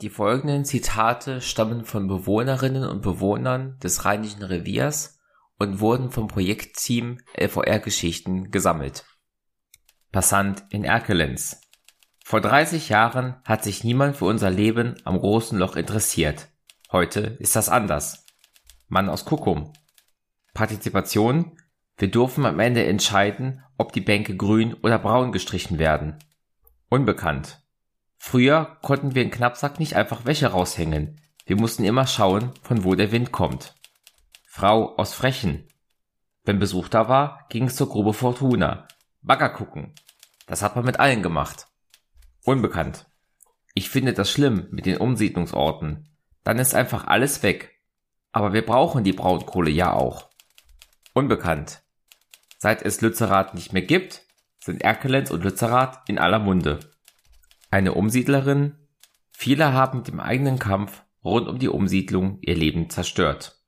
Die folgenden Zitate stammen von Bewohnerinnen und Bewohnern des Rheinischen Reviers und wurden vom Projektteam LVR-Geschichten gesammelt. Passant in Erkelenz. Vor 30 Jahren hat sich niemand für unser Leben am großen Loch interessiert. Heute ist das anders. Mann aus Kuckum. Partizipation. Wir durften am Ende entscheiden, ob die Bänke grün oder braun gestrichen werden. Unbekannt. Früher konnten wir in Knappsack nicht einfach Wäsche raushängen. Wir mussten immer schauen, von wo der Wind kommt. Frau aus Frechen. Wenn Besuch da war, ging es zur Grube Fortuna. Bagger gucken. Das hat man mit allen gemacht. Unbekannt. Ich finde das schlimm mit den Umsiedlungsorten. Dann ist einfach alles weg. Aber wir brauchen die Braunkohle ja auch. Unbekannt. Seit es Lützerath nicht mehr gibt, sind Erkelenz und Lützerath in aller Munde. Eine Umsiedlerin? Viele haben mit dem eigenen Kampf rund um die Umsiedlung ihr Leben zerstört.